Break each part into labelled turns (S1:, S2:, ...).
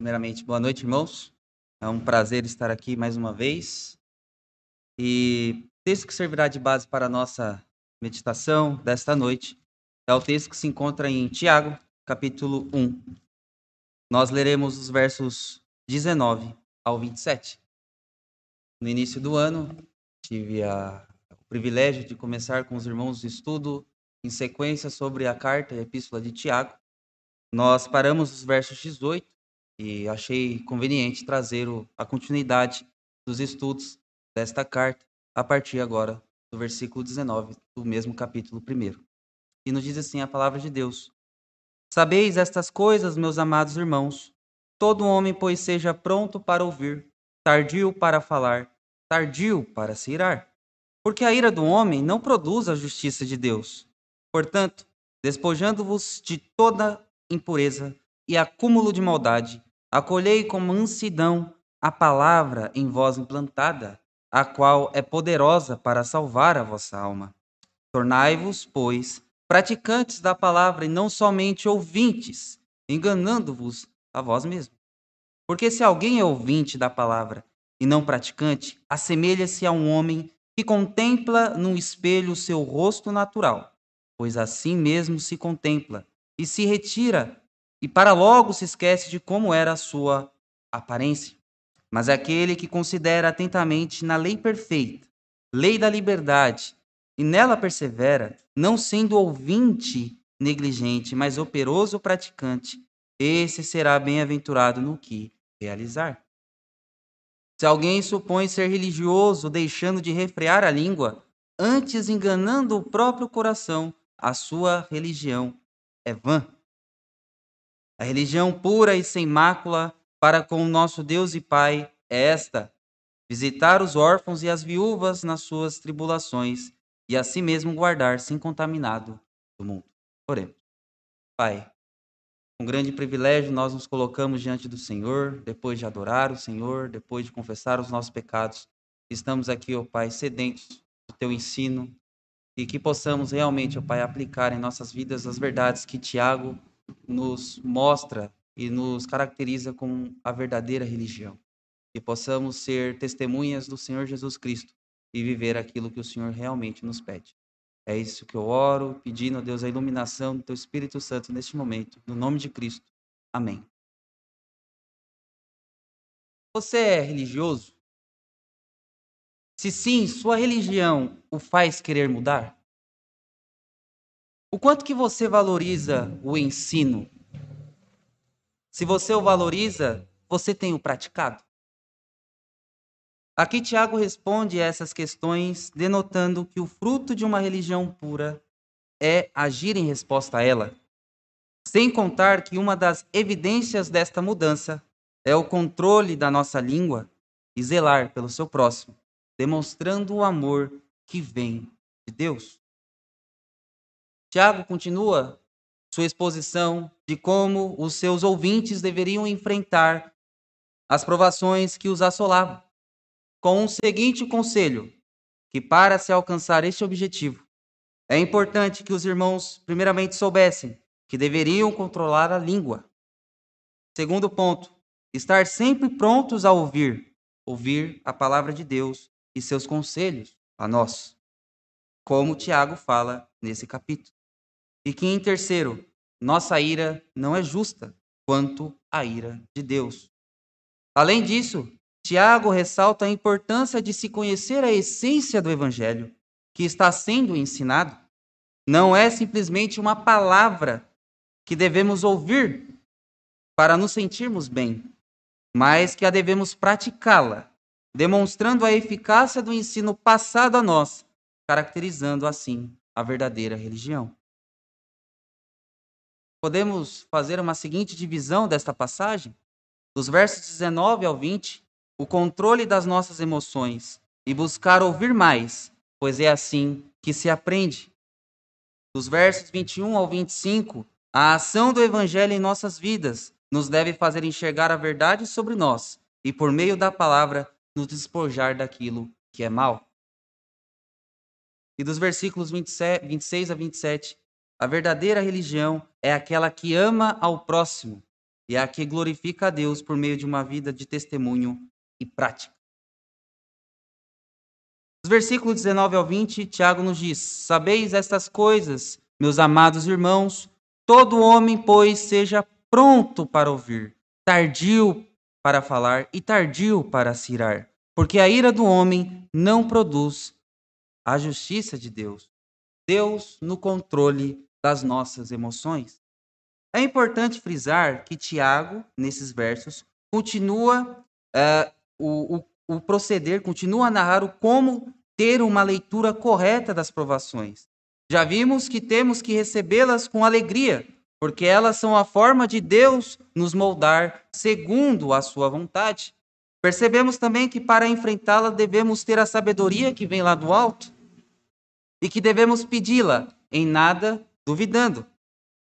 S1: Primeiramente, boa noite, irmãos. É um prazer estar aqui mais uma vez. E o texto que servirá de base para a nossa meditação desta noite é o texto que se encontra em Tiago, capítulo 1. Nós leremos os versos 19 ao 27. No início do ano, tive a, o privilégio de começar com os irmãos o estudo em sequência sobre a carta e a epístola de Tiago. Nós paramos os versos 18 e achei conveniente trazer o, a continuidade dos estudos desta carta a partir agora do versículo 19 do mesmo capítulo 1. E nos diz assim a palavra de Deus: Sabeis estas coisas, meus amados irmãos. Todo homem, pois, seja pronto para ouvir, tardio para falar, tardio para se irar. Porque a ira do homem não produz a justiça de Deus. Portanto, despojando-vos de toda impureza e acúmulo de maldade, Acolhei com mansidão a palavra em vós implantada, a qual é poderosa para salvar a vossa alma. Tornai-vos, pois, praticantes da palavra e não somente ouvintes, enganando-vos a vós mesmos. Porque se alguém é ouvinte da palavra e não praticante, assemelha-se a um homem que contempla num espelho o seu rosto natural, pois assim mesmo se contempla e se retira e para logo se esquece de como era a sua aparência. Mas é aquele que considera atentamente na lei perfeita, lei da liberdade, e nela persevera, não sendo ouvinte negligente, mas operoso praticante, esse será bem-aventurado no que realizar. Se alguém supõe ser religioso, deixando de refrear a língua, antes enganando o próprio coração, a sua religião é vã. A religião pura e sem mácula para com o nosso Deus e Pai é esta: visitar os órfãos e as viúvas nas suas tribulações e a si mesmo guardar-se incontaminado do mundo. Oremos. Pai, com grande privilégio nós nos colocamos diante do Senhor, depois de adorar o Senhor, depois de confessar os nossos pecados. Estamos aqui, ó Pai, sedentos do teu ensino e que possamos realmente, ó Pai, aplicar em nossas vidas as verdades que Tiago nos mostra e nos caracteriza como a verdadeira religião. Que possamos ser testemunhas do Senhor Jesus Cristo e viver aquilo que o Senhor realmente nos pede. É isso que eu oro, pedindo a Deus a iluminação do Teu Espírito Santo neste momento, no nome de Cristo. Amém. Você é religioso? Se sim, sua religião o faz querer mudar? O quanto que você valoriza o ensino? Se você o valoriza, você tem o praticado? Aqui Tiago responde a essas questões, denotando que o fruto de uma religião pura é agir em resposta a ela. Sem contar que uma das evidências desta mudança é o controle da nossa língua e zelar pelo seu próximo, demonstrando o amor que vem de Deus. Tiago continua sua exposição de como os seus ouvintes deveriam enfrentar as provações que os assolavam, com um seguinte conselho: que para se alcançar este objetivo, é importante que os irmãos, primeiramente, soubessem que deveriam controlar a língua. Segundo ponto, estar sempre prontos a ouvir, ouvir a palavra de Deus e seus conselhos a nós, como Tiago fala nesse capítulo. E que, em terceiro, nossa ira não é justa quanto a ira de Deus. Além disso, Tiago ressalta a importância de se conhecer a essência do evangelho que está sendo ensinado. Não é simplesmente uma palavra que devemos ouvir para nos sentirmos bem, mas que a devemos praticá-la, demonstrando a eficácia do ensino passado a nós, caracterizando assim a verdadeira religião podemos fazer uma seguinte divisão desta passagem? Dos versos 19 ao 20, o controle das nossas emoções e buscar ouvir mais, pois é assim que se aprende. Dos versos 21 ao 25, a ação do evangelho em nossas vidas nos deve fazer enxergar a verdade sobre nós e, por meio da palavra, nos despojar daquilo que é mal. E dos versículos 27, 26 a 27, a verdadeira religião é aquela que ama ao próximo e é a que glorifica a Deus por meio de uma vida de testemunho e prática. Os versículos 19 ao 20, Tiago nos diz: Sabeis estas coisas, meus amados irmãos, todo homem, pois, seja pronto para ouvir, tardio para falar e tardio para se irar, porque a ira do homem não produz a justiça de Deus. Deus no controle das nossas emoções. É importante frisar que Tiago, nesses versos, continua uh, o, o, o proceder, continua a narrar o como ter uma leitura correta das provações. Já vimos que temos que recebê-las com alegria, porque elas são a forma de Deus nos moldar segundo a sua vontade. Percebemos também que para enfrentá-la devemos ter a sabedoria que vem lá do alto e que devemos pedi-la em nada duvidando.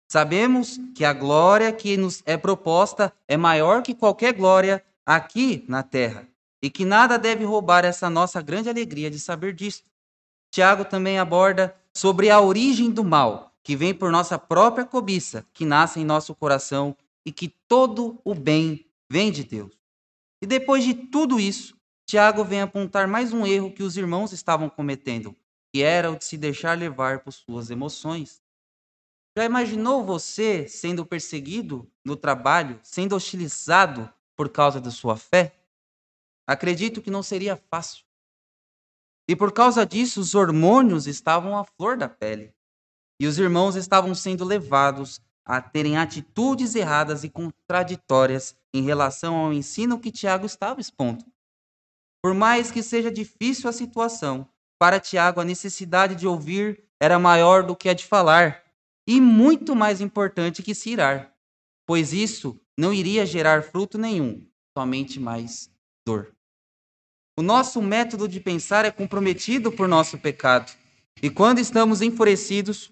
S1: Sabemos que a glória que nos é proposta é maior que qualquer glória aqui na terra e que nada deve roubar essa nossa grande alegria de saber disso. Tiago também aborda sobre a origem do mal, que vem por nossa própria cobiça, que nasce em nosso coração e que todo o bem vem de Deus. E depois de tudo isso, Tiago vem apontar mais um erro que os irmãos estavam cometendo, que era o de se deixar levar por suas emoções. Já imaginou você sendo perseguido no trabalho, sendo hostilizado por causa da sua fé? Acredito que não seria fácil. E por causa disso, os hormônios estavam à flor da pele. E os irmãos estavam sendo levados a terem atitudes erradas e contraditórias em relação ao ensino que Tiago estava expondo. Por mais que seja difícil a situação, para Tiago a necessidade de ouvir era maior do que a de falar, e muito mais importante que se irar, pois isso não iria gerar fruto nenhum, somente mais dor. O nosso método de pensar é comprometido por nosso pecado. E quando estamos enfurecidos,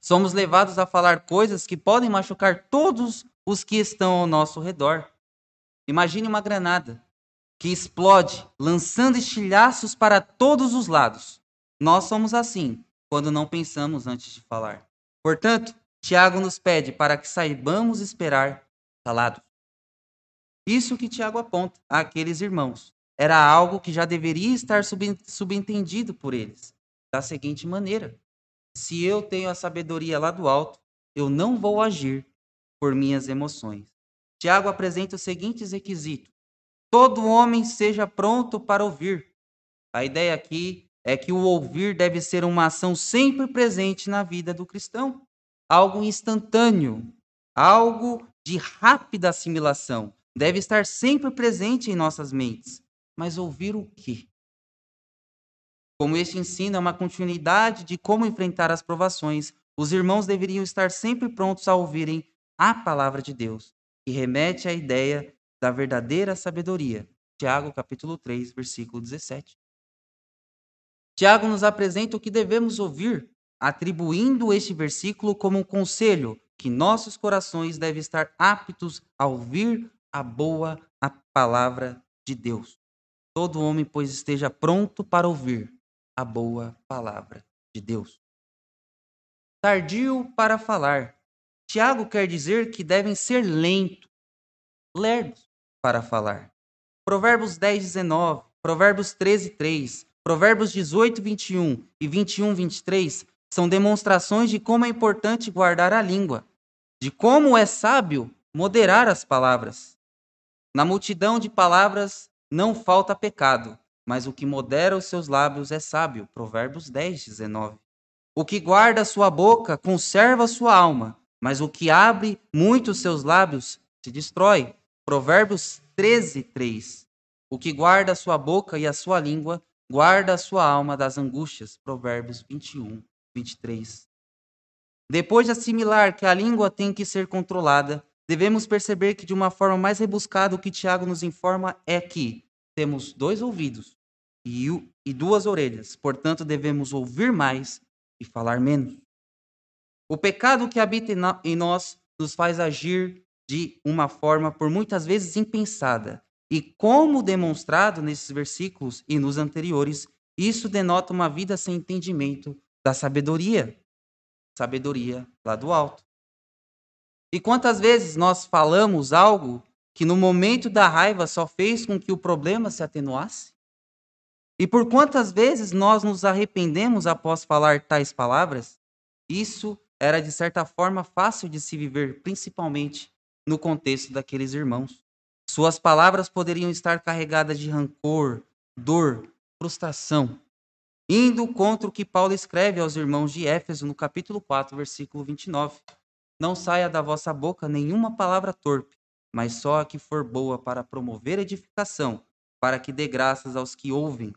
S1: somos levados a falar coisas que podem machucar todos os que estão ao nosso redor. Imagine uma granada que explode, lançando estilhaços para todos os lados. Nós somos assim quando não pensamos antes de falar. Portanto, Tiago nos pede para que saibamos esperar calados. Isso que Tiago aponta àqueles irmãos era algo que já deveria estar subentendido por eles, da seguinte maneira: se eu tenho a sabedoria lá do alto, eu não vou agir por minhas emoções. Tiago apresenta os seguintes requisitos: todo homem seja pronto para ouvir. A ideia aqui é que o ouvir deve ser uma ação sempre presente na vida do cristão, algo instantâneo, algo de rápida assimilação, deve estar sempre presente em nossas mentes. Mas ouvir o quê? Como este ensino é uma continuidade de como enfrentar as provações, os irmãos deveriam estar sempre prontos a ouvirem a palavra de Deus, que remete à ideia da verdadeira sabedoria. Tiago capítulo 3, versículo 17. Tiago nos apresenta o que devemos ouvir, atribuindo este versículo como um conselho que nossos corações devem estar aptos a ouvir a boa a palavra de Deus. Todo homem, pois, esteja pronto para ouvir a boa palavra de Deus. Tardio para falar. Tiago quer dizer que devem ser lentos, lerdos para falar. Provérbios 10, 19, Provérbios 13, 3, Provérbios 18, 21 e 21, 23 são demonstrações de como é importante guardar a língua, de como é sábio moderar as palavras. Na multidão de palavras não falta pecado, mas o que modera os seus lábios é sábio. Provérbios 10, 19. O que guarda sua boca conserva sua alma, mas o que abre muito os seus lábios se destrói. Provérbios 13, 3. O que guarda sua boca e a sua língua guarda a sua alma das angústias. Provérbios 21, 23. Depois de assimilar que a língua tem que ser controlada, devemos perceber que, de uma forma mais rebuscada, o que Tiago nos informa é que temos dois ouvidos e, duas orelhas, portanto, devemos ouvir mais e falar menos. O pecado que habita em nós nos faz agir de uma forma, por muitas vezes, impensada. E como demonstrado nesses versículos e nos anteriores, isso denota uma vida sem entendimento da sabedoria. Sabedoria lá do alto. E quantas vezes nós falamos algo que no momento da raiva só fez com que o problema se atenuasse? E por quantas vezes nós nos arrependemos após falar tais palavras? Isso era de certa forma fácil de se viver, principalmente no contexto daqueles irmãos. Suas palavras poderiam estar carregadas de rancor, dor, frustração, indo contra o que Paulo escreve aos irmãos de Éfeso no capítulo 4, versículo 29. Não saia da vossa boca nenhuma palavra torpe, mas só a que for boa para promover edificação, para que dê graças aos que ouvem.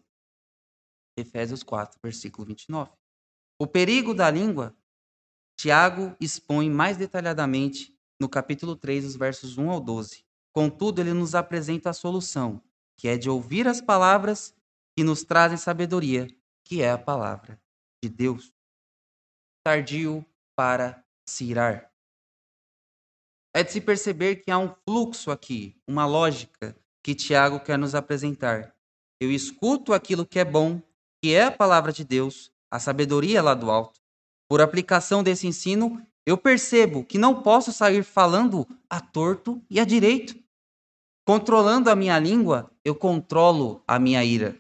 S1: Efésios 4, versículo 29. O perigo da língua, Tiago expõe mais detalhadamente no capítulo 3, os versos 1 ao 12. Contudo, ele nos apresenta a solução, que é de ouvir as palavras que nos trazem sabedoria, que é a palavra de Deus. Tardio para se irar. É de se perceber que há um fluxo aqui, uma lógica que Tiago quer nos apresentar. Eu escuto aquilo que é bom, que é a palavra de Deus, a sabedoria lá do alto. Por aplicação desse ensino, eu percebo que não posso sair falando a torto e a direito. Controlando a minha língua, eu controlo a minha ira.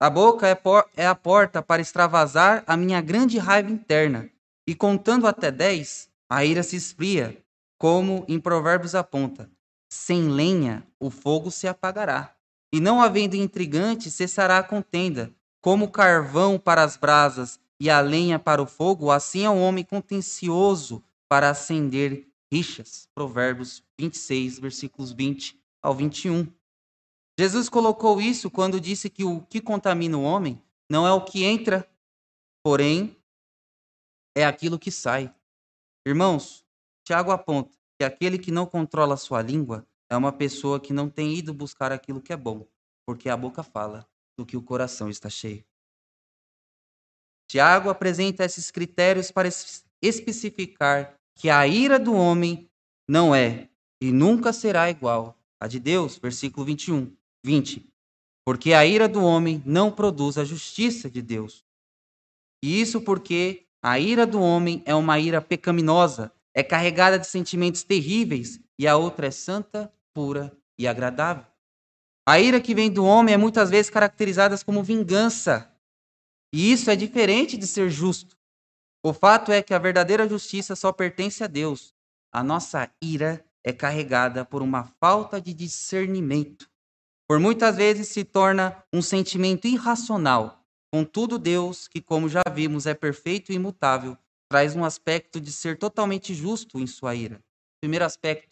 S1: A boca é, é, a porta para extravasar a minha grande raiva interna. E contando até dez, a ira se esfria, como em Provérbios aponta: sem lenha o fogo se apagará, e não havendo intrigante cessará a contenda. Como carvão para as brasas e a lenha para o fogo, assim é o homem contencioso para acender rixas. Provérbios 26, versículos 20 ao 21. Jesus colocou isso quando disse que o que contamina o homem não é o que entra, porém é aquilo que sai. Irmãos, Tiago aponta que aquele que não controla sua língua é uma pessoa que não tem ido buscar aquilo que é bom, porque a boca fala do que o coração está cheio. Tiago apresenta esses critérios para especificar que a ira do homem não é e nunca será igual à de Deus, versículo 21, 20. Porque a ira do homem não produz a justiça de Deus. E isso porque a ira do homem é uma ira pecaminosa, é carregada de sentimentos terríveis, e a outra é santa, pura e agradável. A ira que vem do homem é muitas vezes caracterizada como vingança, e isso é diferente de ser justo. O fato é que a verdadeira justiça só pertence a Deus. A nossa ira é carregada por uma falta de discernimento. Por muitas vezes se torna um sentimento irracional. Contudo, Deus, que como já vimos é perfeito e imutável, traz um aspecto de ser totalmente justo em sua ira. Primeiro aspecto,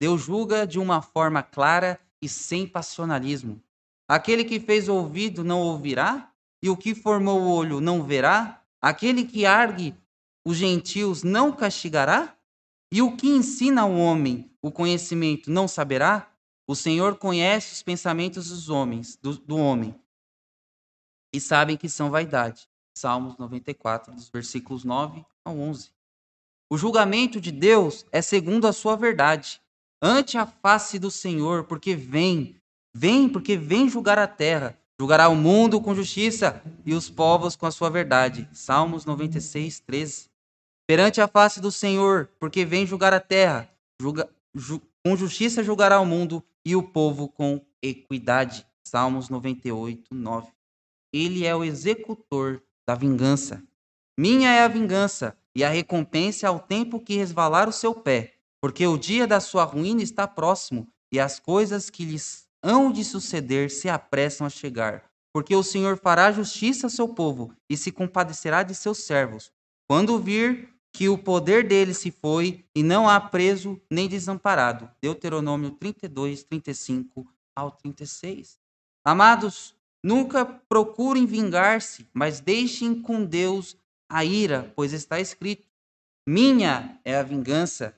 S1: Deus julga de uma forma clara e sem passionalismo. Aquele que fez o ouvido não ouvirá, e o que formou o olho não verá? Aquele que argue os gentios não castigará? E o que ensina ao homem o conhecimento não saberá? O Senhor conhece os pensamentos dos homens, do, do homem, e sabem que são vaidade. Salmos 94, dos versículos 9 ao 11. O julgamento de Deus é segundo a sua verdade, ante a face do Senhor, porque vem, vem, porque vem julgar a terra Julgará o mundo com justiça e os povos com a sua verdade. Salmos 96, 13. Perante a face do Senhor, porque vem julgar a terra, julga, ju, com justiça julgará o mundo e o povo com equidade. Salmos 98, 9. Ele é o executor da vingança. Minha é a vingança, e a recompensa ao tempo que resvalar o seu pé, porque o dia da sua ruína está próximo, e as coisas que lhes hão de suceder se apressam a chegar, porque o Senhor fará justiça ao seu povo e se compadecerá de seus servos. Quando vir que o poder dele se foi e não há preso nem desamparado. Deuteronômio 32, 35 ao 36. Amados, nunca procurem vingar-se, mas deixem com Deus a ira, pois está escrito: Minha é a vingança,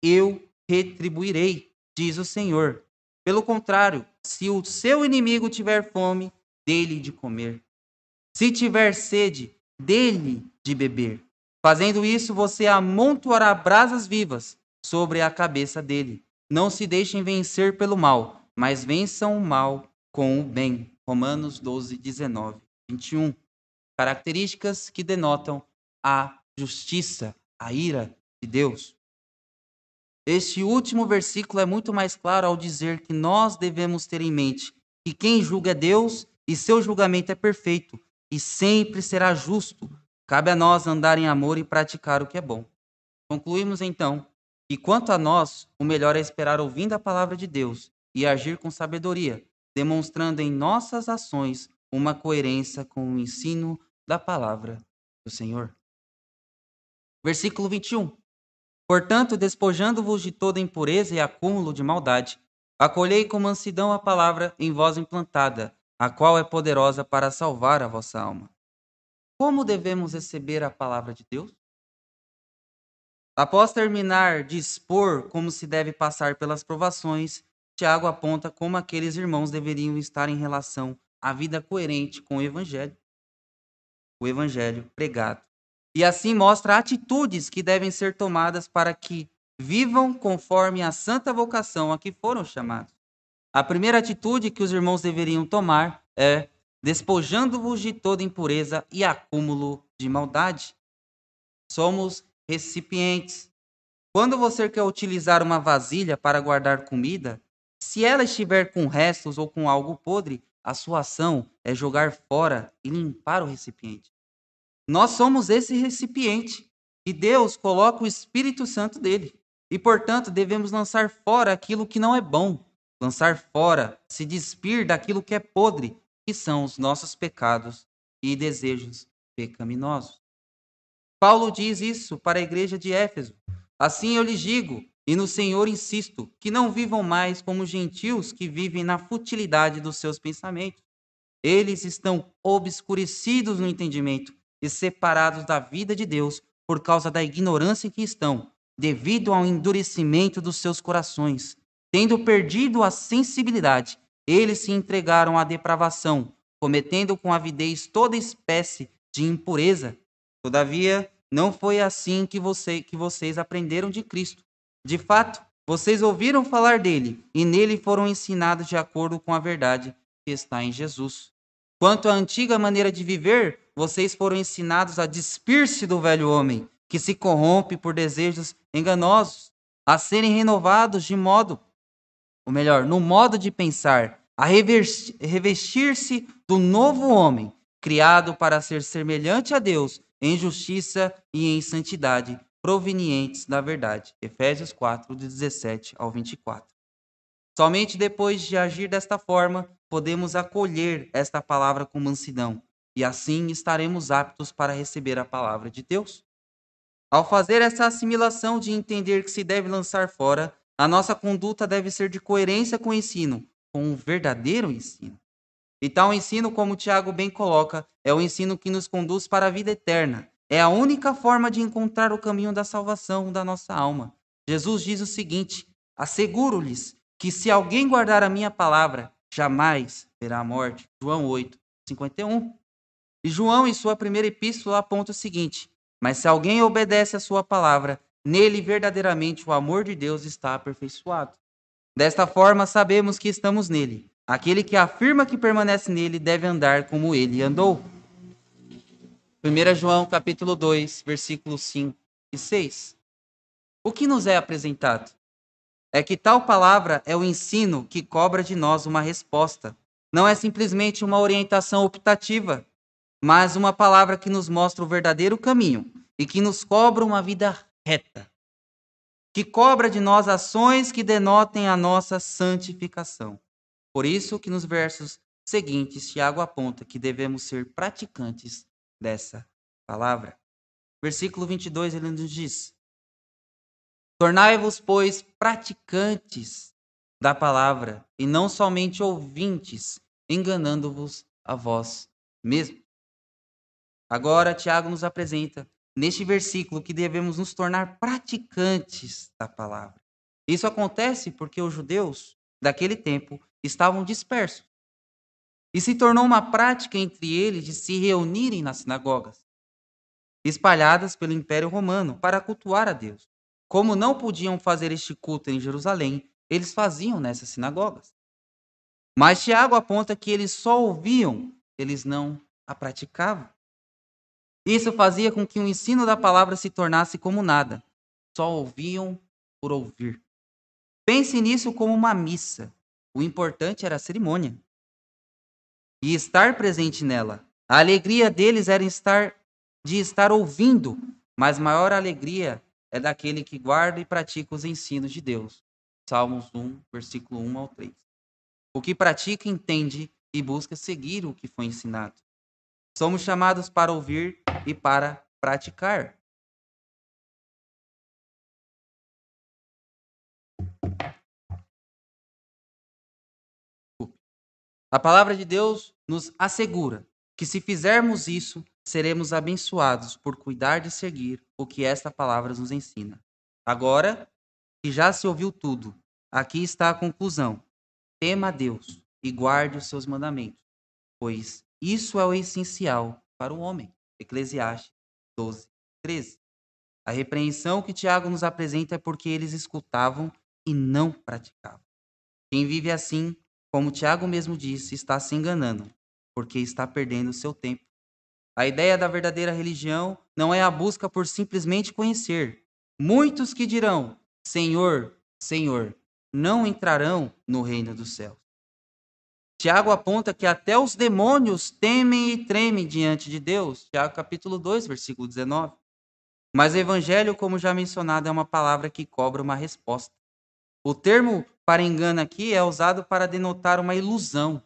S1: eu retribuirei, diz o Senhor. Pelo contrário, se o seu inimigo tiver fome, dele de comer. Se tiver sede, dele de beber. Fazendo isso, você amontoará brasas vivas sobre a cabeça dele. Não se deixem vencer pelo mal, mas vençam o mal com o bem. Romanos 12, 19, 21. Características que denotam a justiça, a ira de Deus. este último versículo é muito mais claro ao dizer que nós devemos ter em mente que quem julga é Deus e seu julgamento é perfeito e sempre será justo. Cabe a nós andar em amor e praticar o que é bom. Concluímos então que, quanto a nós, o melhor é esperar ouvindo a palavra de Deus e agir com sabedoria, demonstrando em nossas ações uma coerência com o ensino da palavra do Senhor. Versículo 21. Portanto, despojando-vos de toda impureza e acúmulo de maldade, acolhei com mansidão a palavra em vós implantada, a qual é poderosa para salvar a vossa alma. Como devemos receber a palavra de Deus? Após terminar de expor como se deve passar pelas provações, Tiago aponta como aqueles irmãos deveriam estar em relação à vida coerente com o evangelho, o evangelho pregado e assim mostra atitudes que devem ser tomadas para que vivam conforme a santa vocação a que foram chamados. A primeira atitude que os irmãos deveriam tomar é despojando-vos de toda impureza e acúmulo de maldade. Somos recipientes. Quando você quer utilizar uma vasilha para guardar comida, se ela estiver com restos ou com algo podre, a sua ação é jogar fora e limpar o recipiente. Nós somos esse recipiente e Deus coloca o Espírito Santo dele. E, portanto, devemos lançar fora aquilo que não é bom, lançar fora, se despir daquilo que é podre, que são os nossos pecados e desejos pecaminosos. Paulo diz isso para a igreja de Éfeso. Assim eu lhes digo, e no Senhor insisto, que não vivam mais como gentios que vivem na futilidade dos seus pensamentos. Eles estão obscurecidos no entendimento e separados da vida de Deus por causa da ignorância em que estão, devido ao endurecimento dos seus corações. Tendo perdido a sensibilidade, eles se entregaram à depravação, cometendo com avidez toda espécie de impureza. Todavia, não foi assim que, você, que vocês aprenderam de Cristo. De fato, vocês ouviram falar dele e nele foram ensinados de acordo com a verdade que está em Jesus. Quanto à antiga maneira de viver, vocês foram ensinados a despir-se do velho homem, que se corrompe por desejos enganosos, a serem renovados de modo, ou melhor, no modo de pensar, a revestir-se do novo homem, criado para ser semelhante a Deus em justiça e em santidade, provenientes da verdade. Efésios 4, de 17 ao 24. Somente depois de agir desta forma, podemos acolher esta palavra com mansidão, e assim estaremos aptos para receber a palavra de Deus. Ao fazer essa assimilação de entender que se deve lançar fora, a nossa conduta deve ser de coerência com o ensino, com o verdadeiro ensino. E tal ensino, como Tiago bem coloca, é o ensino que nos conduz para a vida eterna. É a única forma de encontrar o caminho da salvação da nossa alma. Jesus diz o seguinte: Asseguro-lhes que se alguém guardar a minha palavra, jamais verá a morte. João 8, 51. E João, em sua primeira epístola, aponta o seguinte: Mas se alguém obedece a sua palavra, nele verdadeiramente o amor de Deus está aperfeiçoado. Desta forma, sabemos que estamos nele. Aquele que afirma que permanece nele deve andar como ele andou. 1 João capítulo 2, versículos 5 e 6. O que nos é apresentado? é que tal palavra é o ensino que cobra de nós uma resposta. Não é simplesmente uma orientação optativa, mas uma palavra que nos mostra o verdadeiro caminho e que nos cobra uma vida reta, que cobra de nós ações que denotem a nossa santificação. Por isso que nos versos seguintes Tiago aponta que devemos ser praticantes dessa palavra. Versículo 22 ele nos diz: Tornai-vos, pois, praticantes da palavra e não somente ouvintes, enganando-vos a vós mesmos. Agora, Tiago nos apresenta neste versículo que devemos nos tornar praticantes da palavra. Isso acontece porque os judeus daquele tempo estavam dispersos. E se tornou uma prática entre eles de se reunirem nas sinagogas, espalhadas pelo Império Romano, para cultuar a Deus. Como não podiam fazer este culto em Jerusalém, eles faziam nessas sinagogas. Mas Tiago aponta que eles só ouviam, eles não a praticavam. Isso fazia com que o ensino da palavra se tornasse como nada. Só ouviam por ouvir. Pense nisso como uma missa. O importante era a cerimônia. E estar presente nela. A alegria deles era estar de estar ouvindo, mas maior alegria é daquele que guarda e pratica os ensinos de Deus. Salmos 1, versículo 1 ao 3. O que pratica entende e busca seguir o que foi ensinado. Somos chamados para ouvir e para praticar. A palavra de Deus nos assegura que se fizermos isso, seremos abençoados por cuidar de seguir o que esta palavra nos ensina. Agora que já se ouviu tudo, aqui está a conclusão. Tema a Deus e guarde os seus mandamentos, pois isso é o essencial para o homem. Eclesiastes 12, 13. A repreensão que Tiago nos apresenta é porque eles escutavam e não praticavam. Quem vive assim como Tiago mesmo disse, está se enganando, porque está perdendo seu tempo. A ideia da verdadeira religião não é a busca por simplesmente conhecer. Muitos que dirão: Senhor, Senhor, não entrarão no reino dos céus. Tiago aponta que até os demônios temem e tremem diante de Deus. Tiago capítulo 2, versículo 19. Mas evangelho, como já mencionado, é uma palavra que cobra uma resposta. O termo para engano aqui é usado para denotar uma ilusão.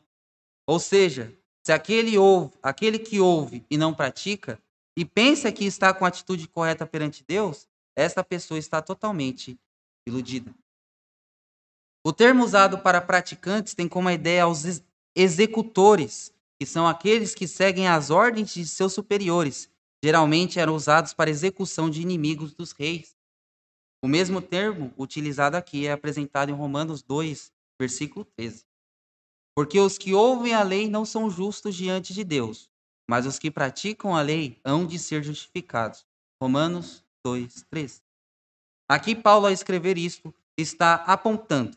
S1: Ou seja, se aquele, ouve, aquele que ouve e não pratica, e pensa que está com a atitude correta perante Deus, esta pessoa está totalmente iludida. O termo usado para praticantes tem como ideia os executores, que são aqueles que seguem as ordens de seus superiores. Geralmente eram usados para execução de inimigos dos reis. O mesmo termo utilizado aqui é apresentado em Romanos 2, versículo 13. Porque os que ouvem a lei não são justos diante de Deus, mas os que praticam a lei hão de ser justificados. Romanos 2, 13. Aqui Paulo, ao escrever isto, está apontando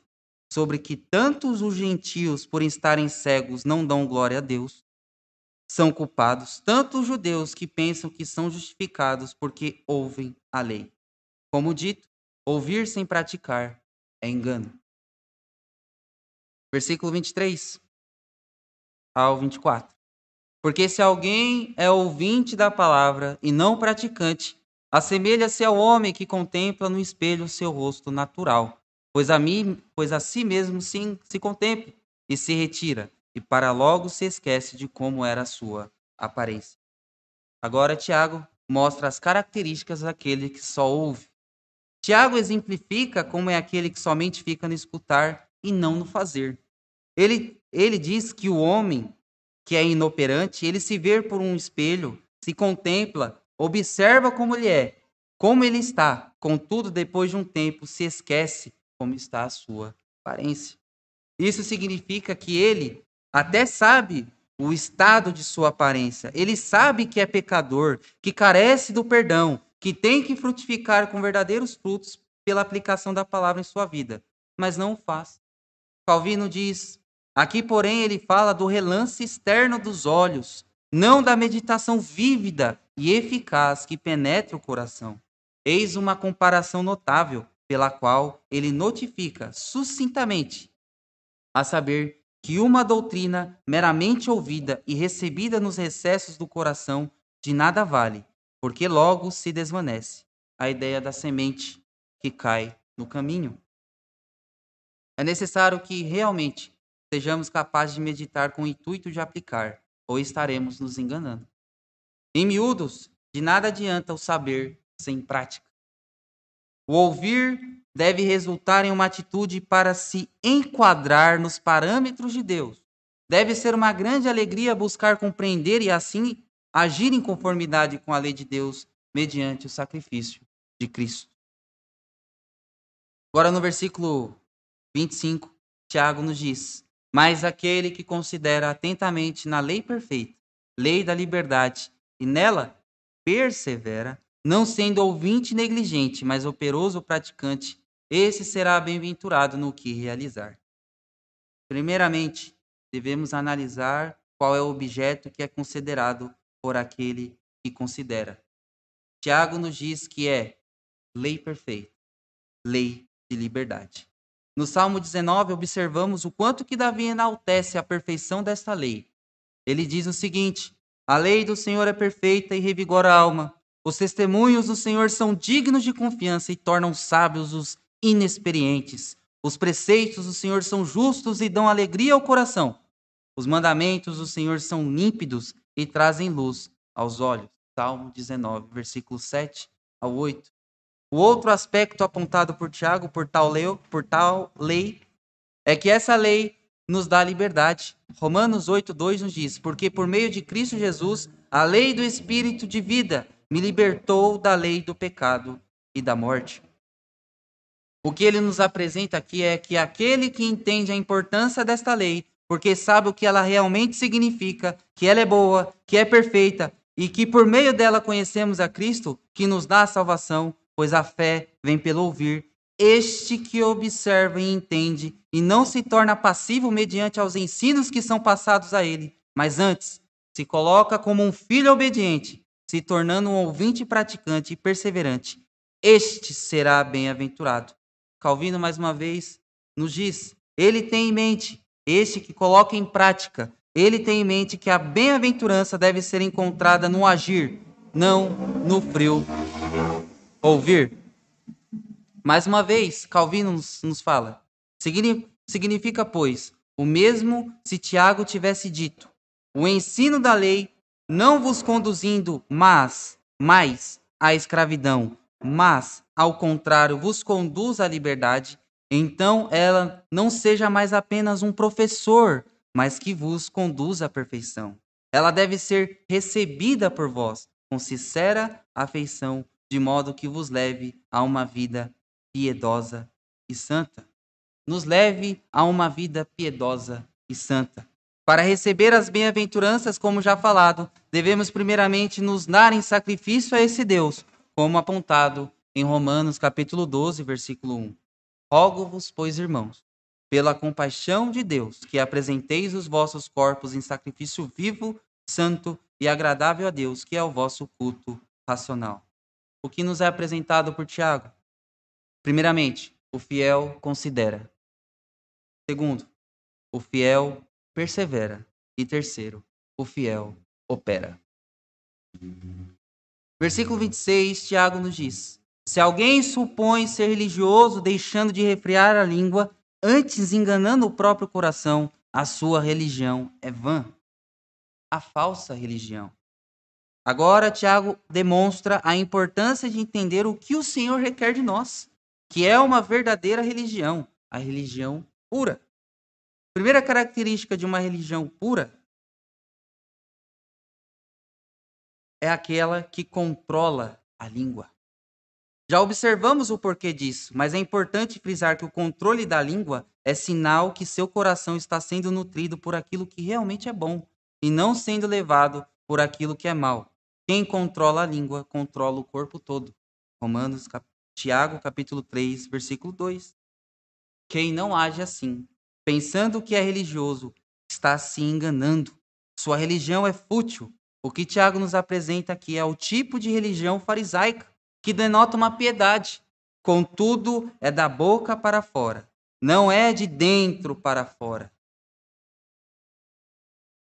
S1: sobre que tantos os gentios, por estarem cegos, não dão glória a Deus, são culpados, tanto os judeus que pensam que são justificados porque ouvem a lei. Como dito, Ouvir sem praticar é engano. Versículo 23 ao 24. Porque se alguém é ouvinte da palavra e não praticante, assemelha-se ao homem que contempla no espelho seu rosto natural, pois a, mim, pois a si mesmo se contempla e se retira, e para logo se esquece de como era a sua aparência. Agora Tiago mostra as características daquele que só ouve Tiago exemplifica como é aquele que somente fica no escutar e não no fazer. Ele, ele diz que o homem que é inoperante, ele se vê por um espelho, se contempla, observa como ele é, como ele está, contudo, depois de um tempo, se esquece como está a sua aparência. Isso significa que ele até sabe o estado de sua aparência, ele sabe que é pecador, que carece do perdão, que tem que frutificar com verdadeiros frutos pela aplicação da palavra em sua vida, mas não o faz. Calvino diz: aqui, porém, ele fala do relance externo dos olhos, não da meditação vívida e eficaz que penetra o coração. Eis uma comparação notável, pela qual ele notifica sucintamente, a saber, que uma doutrina meramente ouvida e recebida nos recessos do coração de nada vale, porque logo se desvanece a ideia da semente que cai no caminho. É necessário que realmente sejamos capazes de meditar com o intuito de aplicar, ou estaremos nos enganando. Em miúdos, de nada adianta o saber sem prática. O ouvir deve resultar em uma atitude para se enquadrar nos parâmetros de Deus. Deve ser uma grande alegria buscar compreender e assim agir em conformidade com a lei de Deus mediante o sacrifício de Cristo. Agora no versículo 25, Tiago nos diz: Mas aquele que considera atentamente na lei perfeita, lei da liberdade, e nela persevera, não sendo ouvinte negligente, mas operoso praticante, esse será bem-aventurado no que realizar. Primeiramente, devemos analisar qual é o objeto que é considerado por aquele que considera. Tiago nos diz que é lei perfeita, lei de liberdade. No Salmo 19, observamos o quanto que Davi enaltece a perfeição desta lei. Ele diz o seguinte: A lei do Senhor é perfeita e revigora a alma. Os testemunhos do Senhor são dignos de confiança e tornam sábios os inexperientes. Os preceitos do Senhor são justos e dão alegria ao coração. Os mandamentos do Senhor são límpidos e trazem luz aos olhos. Salmo 19, versículos 7 ao 8. O outro aspecto apontado por Tiago por tal, lei, por tal lei é que essa lei nos dá liberdade. Romanos 8, 2 nos diz: Porque por meio de Cristo Jesus, a lei do Espírito de vida me libertou da lei do pecado e da morte. O que ele nos apresenta aqui é que aquele que entende a importância desta lei, porque sabe o que ela realmente significa, que ela é boa, que é perfeita e que por meio dela conhecemos a Cristo, que nos dá a salvação, pois a fé vem pelo ouvir. Este que observa e entende e não se torna passivo mediante aos ensinos que são passados a ele, mas antes se coloca como um filho obediente, se tornando um ouvinte praticante e perseverante. Este será bem-aventurado. Calvino, mais uma vez, nos diz: ele tem em mente, este que coloca em prática, ele tem em mente que a bem-aventurança deve ser encontrada no agir, não no frio ouvir. Mais uma vez, Calvino nos, nos fala: significa, pois, o mesmo se Tiago tivesse dito: o ensino da lei não vos conduzindo, mas mais à escravidão, mas, ao contrário, vos conduz à liberdade, então ela não seja mais apenas um professor, mas que vos conduz à perfeição. Ela deve ser recebida por vós com sincera afeição, de modo que vos leve a uma vida piedosa e santa. Nos leve a uma vida piedosa e santa. Para receber as bem-aventuranças, como já falado, devemos primeiramente nos dar em sacrifício a esse Deus, como apontado em Romanos capítulo 12, versículo 1. Rogo-vos, pois, irmãos, pela compaixão de Deus, que apresenteis os vossos corpos em sacrifício vivo, santo e agradável a Deus, que é o vosso culto racional. O que nos é apresentado por Tiago? Primeiramente, o fiel considera. Segundo, o fiel persevera. E terceiro, o fiel opera. Versículo 26, Tiago nos diz: Se alguém supõe ser religioso, deixando de refrear a língua, antes enganando o próprio coração, a sua religião é vã. A falsa religião. Agora, Tiago demonstra a importância de entender o que o Senhor requer de nós, que é uma verdadeira religião, a religião pura. Primeira característica de uma religião pura é aquela que controla a língua. Já observamos o porquê disso, mas é importante frisar que o controle da língua é sinal que seu coração está sendo nutrido por aquilo que realmente é bom e não sendo levado por aquilo que é mal. Quem controla a língua controla o corpo todo. Romanos, cap... Tiago, capítulo 3, versículo 2. Quem não age assim, pensando que é religioso, está se enganando. Sua religião é fútil, o que Tiago nos apresenta aqui é o tipo de religião farisaica, que denota uma piedade. Contudo, é da boca para fora, não é de dentro para fora.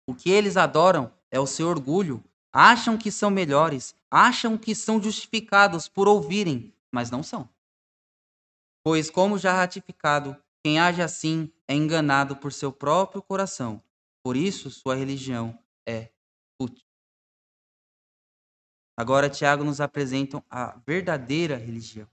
S1: O que eles adoram é o seu orgulho. Acham que são melhores, acham que são justificados por ouvirem, mas não são. Pois, como já ratificado, quem age assim é enganado por seu próprio coração. Por isso, sua religião é fútil. Agora, Tiago nos apresenta a verdadeira religião.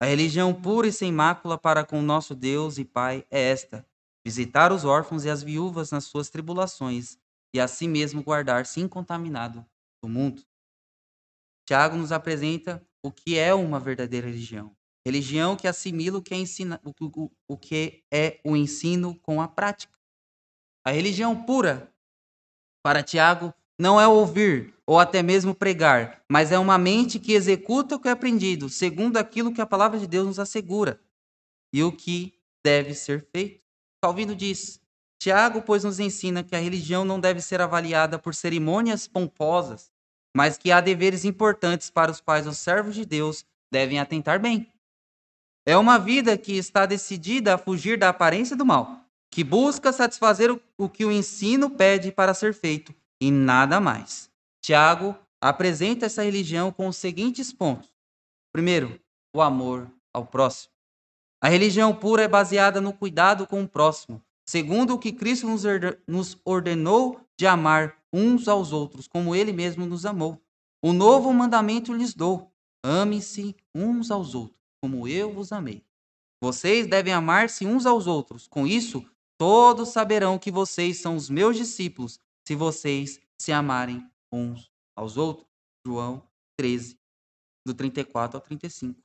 S1: A religião pura e sem mácula para com nosso Deus e Pai é esta: visitar os órfãos e as viúvas nas suas tribulações e a si mesmo guardar-se incontaminado do mundo. Tiago nos apresenta o que é uma verdadeira religião. Religião que assimila o que é, ensina, o, o, que é o ensino com a prática. A religião pura, para Tiago, não é ouvir ou até mesmo pregar, mas é uma mente que executa o que é aprendido, segundo aquilo que a palavra de Deus nos assegura e o que deve ser feito. Calvino diz: Tiago, pois, nos ensina que a religião não deve ser avaliada por cerimônias pomposas, mas que há deveres importantes para os quais os servos de Deus devem atentar bem. É uma vida que está decidida a fugir da aparência do mal, que busca satisfazer o que o ensino pede para ser feito e nada mais. Tiago apresenta essa religião com os seguintes pontos: primeiro, o amor ao próximo. A religião pura é baseada no cuidado com o próximo, segundo o que Cristo nos ordenou de amar uns aos outros, como ele mesmo nos amou. O novo mandamento lhes dou: ame-se uns aos outros, como eu vos amei. Vocês devem amar-se uns aos outros. Com isso, todos saberão que vocês são os meus discípulos, se vocês se amarem uns aos outros. João 13, do 34 ao 35.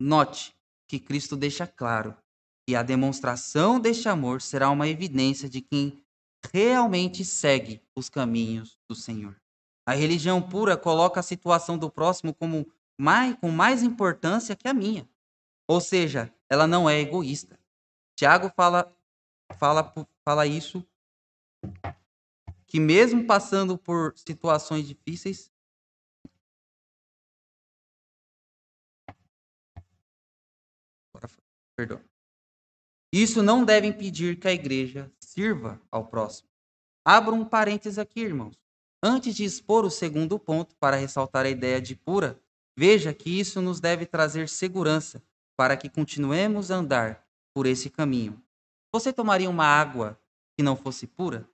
S1: Note que Cristo deixa claro que a demonstração deste amor será uma evidência de quem realmente segue os caminhos do Senhor. A religião pura coloca a situação do próximo como mais, com mais importância que a minha. Ou seja, ela não é egoísta. Tiago fala, fala, fala isso que mesmo passando por situações difíceis, perdão. Isso não deve impedir que a igreja sirva ao próximo. Abro um parênteses aqui, irmãos. Antes de expor o segundo ponto, para ressaltar a ideia de pura, veja que isso nos deve trazer segurança para que continuemos a andar por esse caminho. Você tomaria uma água que não fosse pura?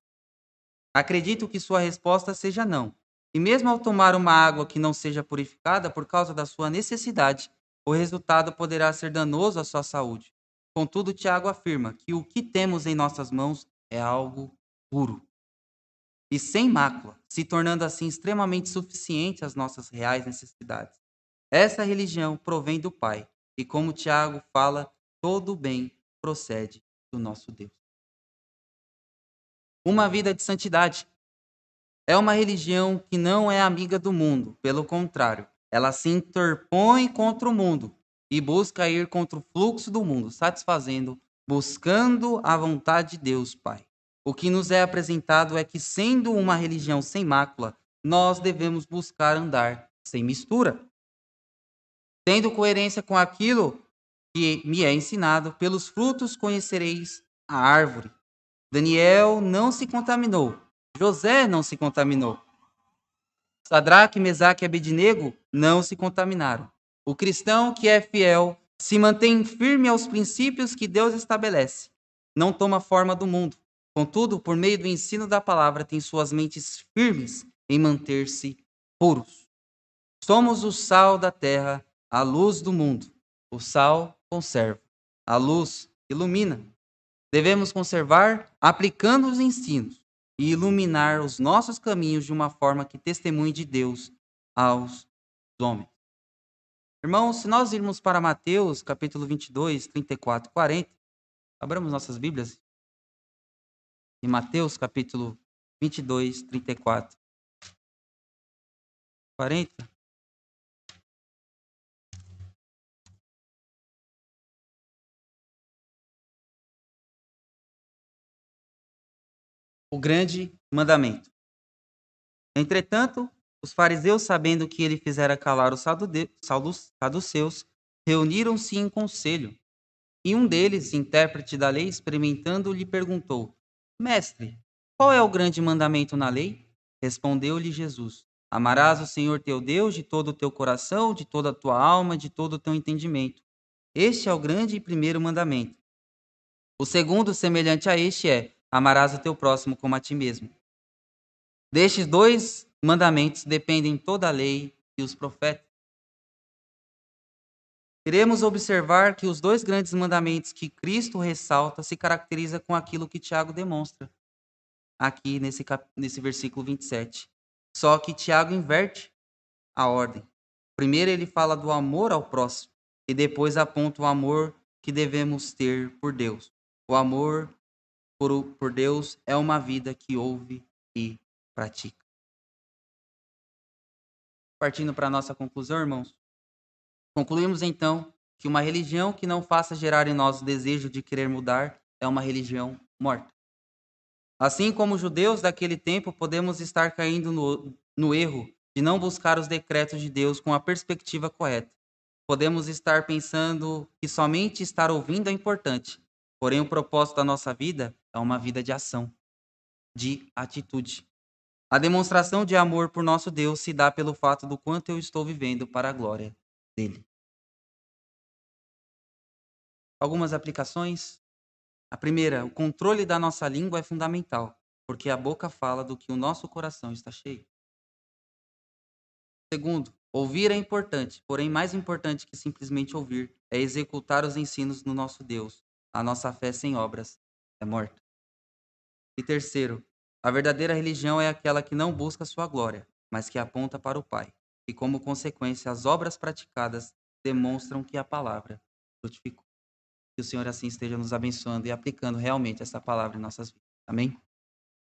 S1: Acredito que sua resposta seja não. E mesmo ao tomar uma água que não seja purificada por causa da sua necessidade, o resultado poderá ser danoso à sua saúde. Contudo, Tiago afirma que o que temos em nossas mãos é algo puro e sem mácula, se tornando assim extremamente suficiente às nossas reais necessidades. Essa religião provém do Pai, e como Tiago fala, todo o bem procede do nosso Deus. Uma vida de santidade é uma religião que não é amiga do mundo, pelo contrário, ela se interpõe contra o mundo e busca ir contra o fluxo do mundo, satisfazendo, buscando a vontade de Deus, Pai. O que nos é apresentado é que, sendo uma religião sem mácula, nós devemos buscar andar sem mistura. Tendo coerência com aquilo que me é ensinado, pelos frutos conhecereis a árvore. Daniel não se contaminou, José não se contaminou. Sadraque, Mesaque e Abednego não se contaminaram. O cristão que é fiel se mantém firme aos princípios que Deus estabelece. Não toma forma do mundo. Contudo, por meio do ensino da palavra, tem suas mentes firmes em manter-se puros. Somos o sal da terra, a luz do mundo. O sal conserva, a luz ilumina. Devemos conservar aplicando os ensinos e iluminar os nossos caminhos de uma forma que testemunhe de Deus aos homens. Irmãos, se nós irmos para Mateus, capítulo 22, 34 e 40, abramos nossas Bíblias. Em Mateus, capítulo 22, 34 40. O grande mandamento. Entretanto, os fariseus, sabendo que ele fizera calar os saduceus, reuniram-se em conselho. E um deles, intérprete da lei, experimentando, lhe perguntou: Mestre, qual é o grande mandamento na lei? Respondeu-lhe Jesus: Amarás o Senhor teu Deus de todo o teu coração, de toda a tua alma, de todo o teu entendimento. Este é o grande e primeiro mandamento. O segundo, semelhante a este, é: Amarás o teu próximo como a ti mesmo. Destes dois mandamentos dependem toda a lei e os profetas. Iremos observar que os dois grandes mandamentos que Cristo ressalta se caracteriza com aquilo que Tiago demonstra aqui nesse, cap... nesse versículo 27. Só que Tiago inverte a ordem. Primeiro ele fala do amor ao próximo e depois aponta o amor que devemos ter por Deus. O amor por, por Deus é uma vida que ouve e pratica. Partindo para a nossa conclusão, irmãos, concluímos então que uma religião que não faça gerar em nós o desejo de querer mudar é uma religião morta. Assim como os judeus daquele tempo, podemos estar caindo no, no erro de não buscar os decretos de Deus com a perspectiva correta. podemos estar pensando que somente estar ouvindo é importante, porém o propósito da nossa vida é uma vida de ação, de atitude. A demonstração de amor por nosso Deus se dá pelo fato do quanto eu estou vivendo para a glória dele. Algumas aplicações. A primeira, o controle da nossa língua é fundamental, porque a boca fala do que o nosso coração está cheio. Segundo, ouvir é importante, porém mais importante que simplesmente ouvir é executar os ensinos do nosso Deus. A nossa fé sem obras é morta. E terceiro, a verdadeira religião é aquela que não busca sua glória, mas que aponta para o Pai. E como consequência, as obras praticadas demonstram que a palavra frutificou. Que o Senhor assim esteja nos abençoando e aplicando realmente essa palavra em nossas vidas. Amém?